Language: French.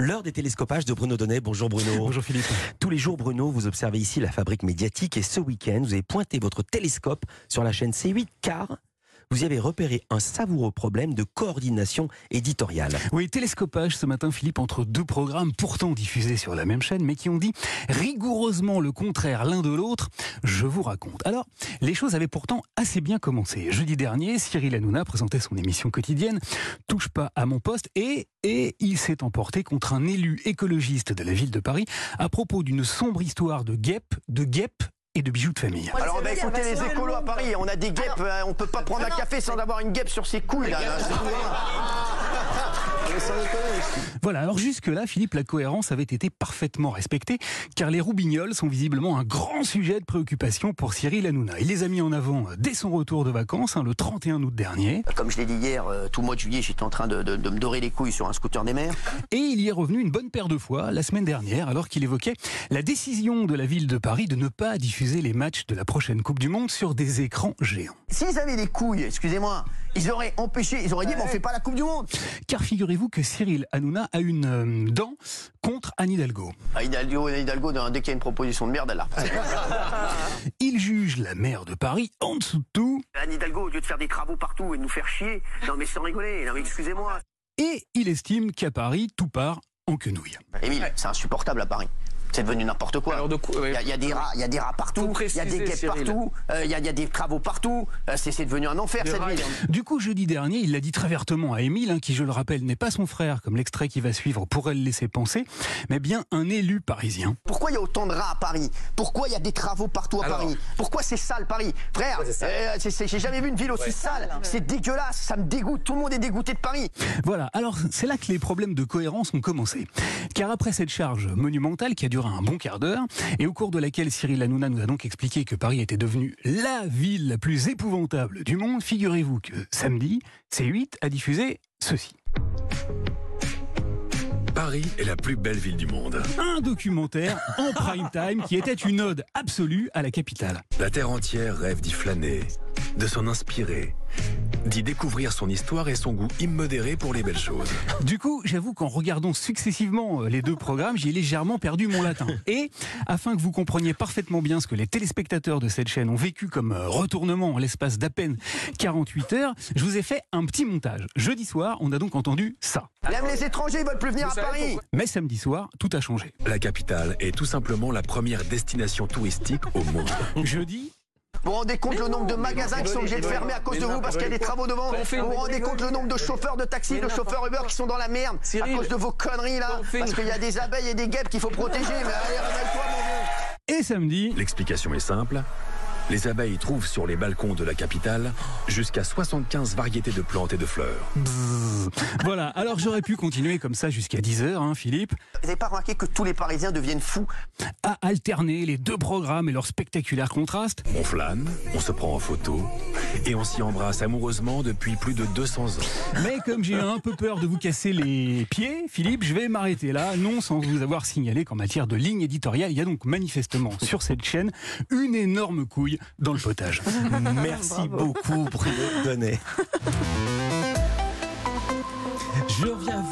L'heure des télescopages de Bruno Donnet. Bonjour Bruno. Bonjour Philippe. Tous les jours, Bruno, vous observez ici la fabrique médiatique et ce week-end, vous avez pointé votre télescope sur la chaîne C8 car vous y avez repéré un savoureux problème de coordination éditoriale. Oui, télescopage ce matin, Philippe, entre deux programmes pourtant diffusés sur la même chaîne, mais qui ont dit rigoureusement le contraire l'un de l'autre. Je vous raconte. Alors, les choses avaient pourtant assez bien commencé. Jeudi dernier, Cyril Hanouna présentait son émission quotidienne Touche pas à mon poste et, et il s'est emporté contre un élu écologiste de la ville de Paris à propos d'une sombre histoire de guêpes, de guêpes et de bijoux de famille. Alors, bah, écoutez, les écolos à Paris, on a des guêpes, euh, on peut pas prendre un café sans avoir une guêpe sur ses couilles, là. Voilà, alors jusque-là, Philippe, la cohérence avait été parfaitement respectée, car les roubignoles sont visiblement un grand sujet de préoccupation pour Cyril Hanouna. Il les a mis en avant dès son retour de vacances, hein, le 31 août dernier. Comme je l'ai dit hier, euh, tout le mois de juillet, j'étais en train de, de- de me dorer les couilles sur un scooter des mers. Et il y est revenu une bonne paire de fois la semaine dernière, alors qu'il évoquait la décision de la ville de Paris de ne pas diffuser les matchs de la prochaine Coupe du Monde sur des écrans géants. S'ils avaient des couilles, excusez-moi, ils auraient empêché, ils auraient dit, mais on fait pas la Coupe du Monde. Car figurez-vous que Cyril Hanouna a une euh, dent contre Anne Hidalgo. Ah, Hidalgo, Hidalgo, dès qu'il y a une proposition de merde, elle la. Il juge la maire de Paris en dessous de tout Anne Hidalgo, au lieu de faire des travaux partout et de nous faire chier, non mais sans rigoler, non mais excusez-moi. et il estime qu'à Paris, tout part en quenouille. Émile, c'est insupportable à Paris. C'est devenu n'importe quoi. De Il y, a- il y a des rats, il y a des rats partout, il y a des guêpes partout, euh, il y, a- il y a des travaux partout. Euh, c'est devenu un enfer Des cette ville. Du coup, jeudi dernier, il l'a dit très vertement à Émile, hein, qui, je le rappelle, n'est pas son frère, comme l'extrait qui va suivre pourrait le laisser penser, mais bien un élu parisien. Pourquoi il y a autant de rats à Paris? Pourquoi il y a des travaux partout à Alors. Paris? Pourquoi c'est sale Paris? Frère, euh, j'ai jamais vu une ville aussi sale. C'est dégueulasse, ça me dégoûte. Tout le monde est dégoûté de Paris. Voilà, alors c'est là que les problèmes de cohérence ont commencé. Car après cette charge monumentale qui a duré un bon quart d'heure, et au cours de laquelle Cyril Hanouna nous a donc expliqué que Paris était devenue la ville la plus épouvantable du monde, figurez-vous que samedi, C8 a diffusé ceci. Paris est la plus belle ville du monde. Un documentaire en prime time qui était une ode absolue à la capitale. La terre entière rêve d'y flâner, de s'en inspirer, d'y découvrir son histoire et son goût immodéré pour les belles choses. Du coup, j'avoue qu'en regardant successivement euh, les deux programmes, j'ai légèrement perdu mon latin. Et afin que vous compreniez parfaitement bien ce que les téléspectateurs de cette chaîne ont vécu comme euh, retournement en l'espace d'à peine 48 heures, je vous ai fait un petit montage. Jeudi soir, on a donc entendu ça. Même les étrangers veulent plus venir à Paris. Mais samedi soir, tout a changé. La capitale est tout simplement la première destination touristique au monde. Jeudi, Vous vous rendez compte le nombre de magasins qui sont obligés de fermer à cause de vous parce qu'il y a des travaux devant On fait- Vous vous rendez compte le nombre de chauffeurs de taxi, de chauffeurs Uber qui sont dans la merde à cause de vos conneries là Parce qu'il y a des abeilles et des guêpes qu'il faut protéger. Mais allez, réveille-toi mon vieux. Et samedi, L'explication est simple. Les abeilles trouvent sur les balcons de la capitale jusqu'à 75 variétés de plantes et de fleurs. voilà. Alors j'aurais pu continuer comme ça jusqu'à 10h, hein, Philippe, Vous n'avez pas remarqué que tous les Parisiens deviennent fous? À alterner les deux programmes et leurs spectaculaires contrastes. On flâne, on se prend en photo et on s'y embrasse amoureusement depuis plus de 200 ans. Mais comme j'ai un peu peur de vous casser les pieds, Philippe, je vais m'arrêter là, non sans vous avoir signalé qu'en matière de ligne éditoriale, il y a donc manifestement sur cette chaîne une énorme couille dans le potage. Merci beaucoup Bruno Donnet. Je reviens vous.